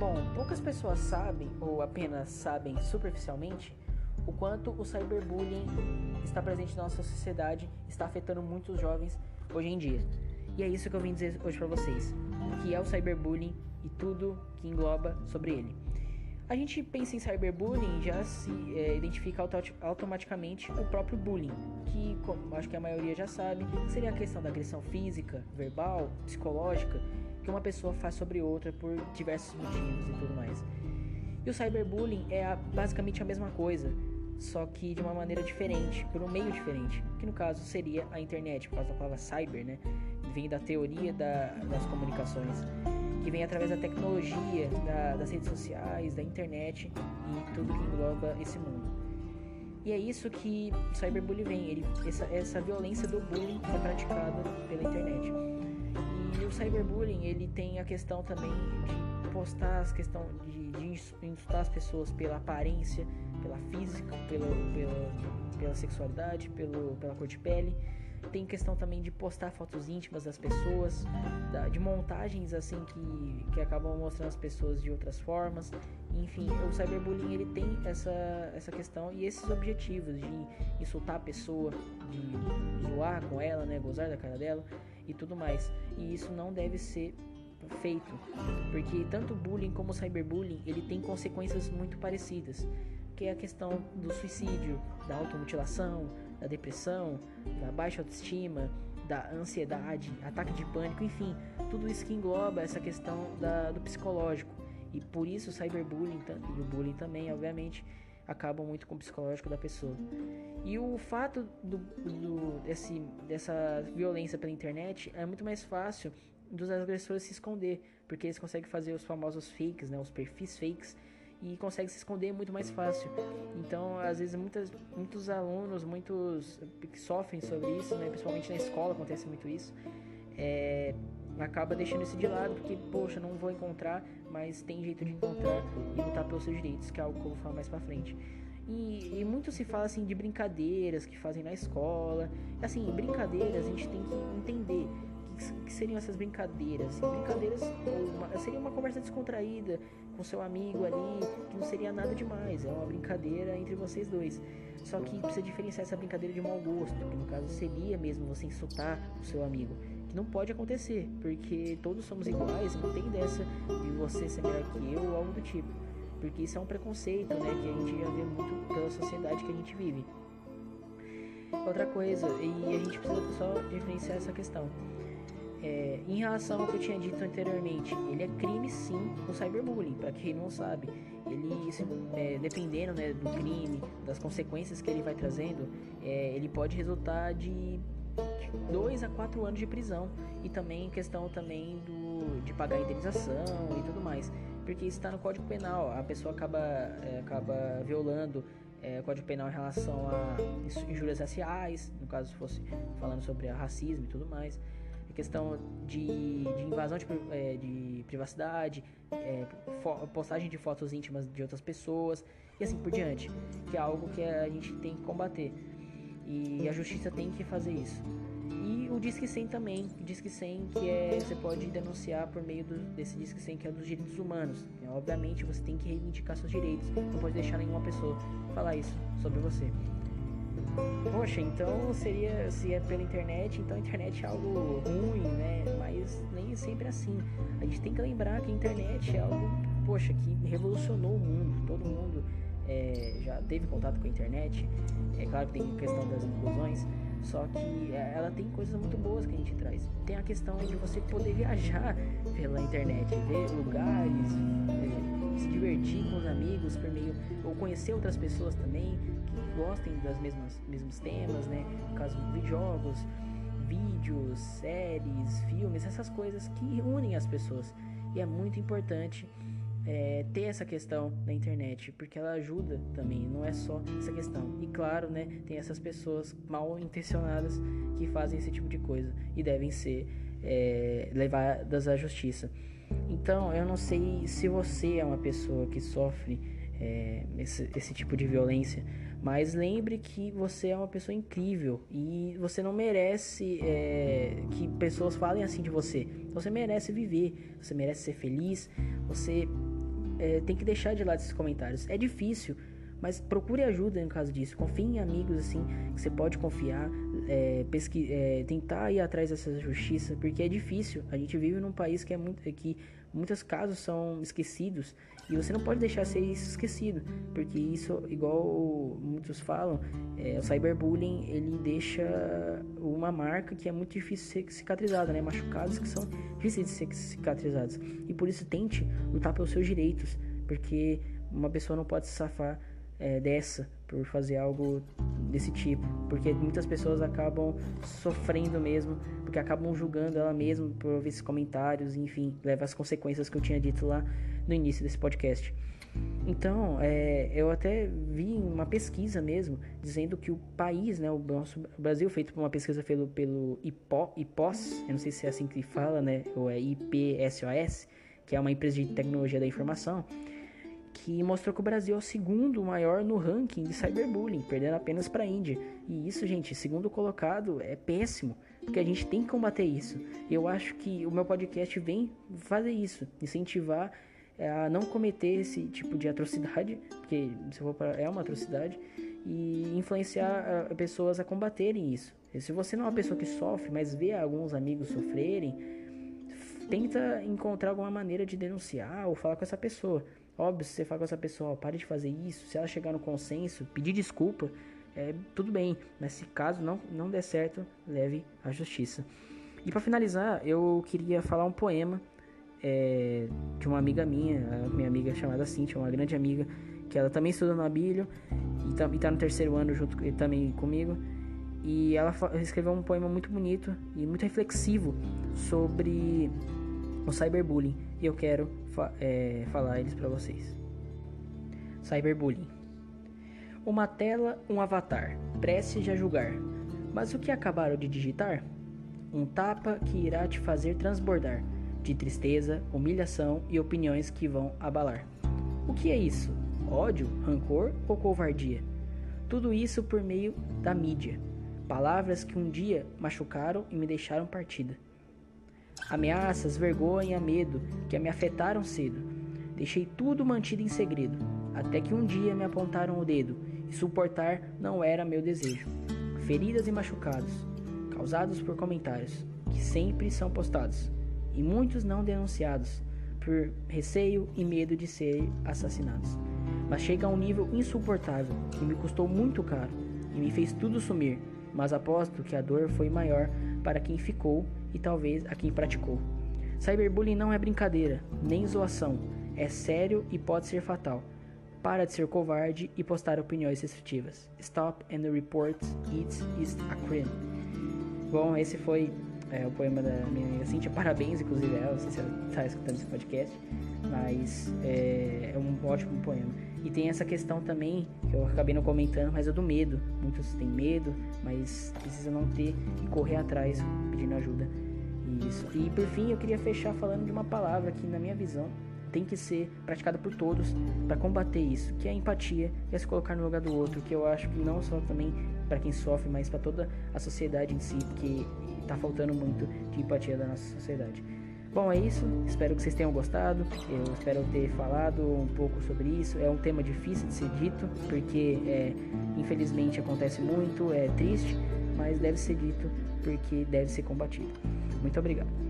Bom, poucas pessoas sabem, ou apenas sabem superficialmente, o quanto o cyberbullying está presente na nossa sociedade, está afetando muitos jovens hoje em dia. E é isso que eu vim dizer hoje para vocês, o que é o cyberbullying e tudo que engloba sobre ele. A gente pensa em cyberbullying já se é, identifica auto automaticamente o próprio bullying, que como acho que a maioria já sabe, seria a questão da agressão física, verbal, psicológica que uma pessoa faz sobre outra por diversos motivos e tudo mais. E o cyberbullying é a, basicamente a mesma coisa, só que de uma maneira diferente, por um meio diferente, que no caso seria a internet, por causa da palavra cyber, né? Vem da teoria da, das comunicações que vem através da tecnologia, da, das redes sociais, da internet e tudo que engloba esse mundo. E é isso que o cyberbullying vem, ele, essa, essa violência do bullying é praticada pela internet. E o cyberbullying, ele tem a questão também de postar as questão de, de insultar as pessoas pela aparência, pela física, pela, pela, pela sexualidade, pelo, pela cor de pele tem questão também de postar fotos íntimas das pessoas, de montagens assim que, que acabam mostrando as pessoas de outras formas. Enfim, o cyberbullying ele tem essa, essa questão e esses objetivos de insultar a pessoa, de zoar com ela, né, gozar da cara dela e tudo mais. E isso não deve ser feito, porque tanto bullying como cyberbullying ele tem consequências muito parecidas, que é a questão do suicídio, da automutilação, da depressão, da baixa autoestima, da ansiedade, ataque de pânico, enfim, tudo isso que engloba essa questão da, do psicológico. E por isso o cyberbullying e o bullying também, obviamente, acabam muito com o psicológico da pessoa. E o fato do, do, desse, dessa violência pela internet é muito mais fácil dos agressores se esconder, porque eles conseguem fazer os famosos fakes, né, os perfis fakes, e consegue se esconder muito mais fácil. Então, às vezes, muitas, muitos alunos, muitos que sofrem sobre isso, né, principalmente na escola acontece muito isso, é, acaba deixando isso de lado porque, poxa, não vou encontrar, mas tem jeito de encontrar e lutar pelos seus direitos, que é algo que eu vou falar mais pra frente. E, e, muito se fala assim de brincadeiras que fazem na escola. Assim, brincadeiras a gente tem que entender que, que seriam essas brincadeiras. Brincadeiras uma, seria uma conversa descontraída, com seu amigo ali, que não seria nada demais, é uma brincadeira entre vocês dois. Só que precisa diferenciar essa brincadeira de mau gosto, que no caso seria mesmo você insultar o seu amigo. Que não pode acontecer, porque todos somos iguais, não tem dessa de você ser melhor que eu ou algo do tipo. Porque isso é um preconceito, né, que a gente já vê muito pela sociedade que a gente vive. Outra coisa, e a gente precisa só diferenciar essa questão. É, em relação ao que eu tinha dito anteriormente, ele é crime sim o cyberbullying, para quem não sabe. Ele, se, é, dependendo né, do crime, das consequências que ele vai trazendo, é, ele pode resultar de 2 a 4 anos de prisão. E também questão também do, de pagar indenização e tudo mais, porque isso está no Código Penal, a pessoa acaba, é, acaba violando é, Código Penal em relação a injúrias raciais, no caso se fosse falando sobre racismo e tudo mais a questão de, de invasão de, é, de privacidade, é, postagem de fotos íntimas de outras pessoas e assim por diante, que é algo que a gente tem que combater e a justiça tem que fazer isso. E o Disque 100 também, o Disque 100 que é, você pode denunciar por meio do, desse Disque 100 que é dos direitos humanos. É, obviamente você tem que reivindicar seus direitos, não pode deixar nenhuma pessoa falar isso sobre você. Poxa, então seria se é pela internet, então a internet é algo ruim, né? Mas nem sempre é assim. A gente tem que lembrar que a internet é algo, poxa, que revolucionou o mundo. Todo mundo é, já teve contato com a internet. É claro que tem a questão das inclusões, só que é, ela tem coisas muito boas que a gente traz. Tem a questão de você poder viajar pela internet, ver lugares, divertir com os amigos por meio ou conhecer outras pessoas também gostem das mesmas mesmos temas, né? No caso, jogos, vídeos, séries, filmes, essas coisas que unem as pessoas. E é muito importante é, ter essa questão na internet, porque ela ajuda também, não é só essa questão. E claro, né, tem essas pessoas mal intencionadas que fazem esse tipo de coisa e devem ser é, levadas à justiça. Então, eu não sei se você é uma pessoa que sofre é, esse, esse tipo de violência, mas lembre que você é uma pessoa incrível e você não merece é, que pessoas falem assim de você. Você merece viver, você merece ser feliz, você é, tem que deixar de lado esses comentários. É difícil, mas procure ajuda no caso disso. Confie em amigos assim que você pode confiar, é, pesqui é, tentar ir atrás dessa justiça, porque é difícil. A gente vive num país que é muito que muitos casos são esquecidos e você não pode deixar ser esquecido, porque isso, igual muitos falam, é, o cyberbullying ele deixa uma marca que é muito difícil de ser cicatrizada, né? Machucados que são difíceis de ser cicatrizados e por isso tente lutar pelos seus direitos, porque uma pessoa não pode se safar é, dessa por fazer algo desse tipo, porque muitas pessoas acabam sofrendo mesmo, porque acabam julgando ela mesma por ouvir esses comentários, enfim, leva as consequências que eu tinha dito lá no início desse podcast. Então, é, eu até vi uma pesquisa mesmo, dizendo que o país, né, o nosso Brasil, feito por uma pesquisa pelo, pelo IPO, IPOS, eu não sei se é assim que fala, né, ou é IPSOS, que é uma empresa de tecnologia da informação, que mostrou que o Brasil é o segundo maior no ranking de cyberbullying, perdendo apenas para a Índia. E isso, gente, segundo colocado, é péssimo, porque a gente tem que combater isso. Eu acho que o meu podcast vem fazer isso, incentivar é, a não cometer esse tipo de atrocidade, porque se for pra, é uma atrocidade, e influenciar a, pessoas a combaterem isso. E se você não é uma pessoa que sofre, mas vê alguns amigos sofrerem, tenta encontrar alguma maneira de denunciar ou falar com essa pessoa. Óbvio, se você falar com essa pessoa, pare de fazer isso, se ela chegar no consenso, pedir desculpa, é, tudo bem, mas se caso não, não der certo, leve à justiça. E para finalizar, eu queria falar um poema é, de uma amiga minha, minha amiga chamada Cintia, uma grande amiga, que ela também estuda no Abílio e tá, e tá no terceiro ano junto também comigo. E ela escreveu um poema muito bonito e muito reflexivo sobre o cyberbullying. E eu quero fa é, falar eles para vocês. Cyberbullying. Uma tela, um avatar, prestes a julgar. Mas o que acabaram de digitar? Um tapa que irá te fazer transbordar de tristeza, humilhação e opiniões que vão abalar. O que é isso? Ódio, rancor ou covardia? Tudo isso por meio da mídia. Palavras que um dia machucaram e me deixaram partida. Ameaças, vergonha, medo que me afetaram cedo. Deixei tudo mantido em segredo, até que um dia me apontaram o dedo e suportar não era meu desejo. Feridas e machucados, causados por comentários que sempre são postados e muitos não denunciados por receio e medo de serem assassinados. Mas chega a um nível insuportável que me custou muito caro e me fez tudo sumir, mas aposto que a dor foi maior para quem ficou e talvez a quem praticou. Cyberbullying não é brincadeira, nem zoação, é sério e pode ser fatal. Para de ser covarde e postar opiniões restritivas. Stop and report it is a crime. Bom, esse foi é, o poema da minha amiga Cintia. Parabéns, inclusive, ela. Não sei se ela está escutando esse podcast, mas é, é, um ótimo poema. E tem essa questão também, que eu acabei não comentando, mas é do medo. Muitos têm medo, mas precisa não ter e correr atrás pedindo ajuda. Isso. E por fim, eu queria fechar falando de uma palavra que, na minha visão, tem que ser praticada por todos para combater isso, que é a empatia e é se colocar no lugar do outro, que eu acho que não só também para quem sofre, mas para toda a sociedade em si, porque está faltando muito de empatia da nossa sociedade. Bom, é isso. Espero que vocês tenham gostado. Eu espero ter falado um pouco sobre isso. É um tema difícil de ser dito, porque é, infelizmente acontece muito, é triste, mas deve ser dito porque deve ser combatido. Muito obrigado.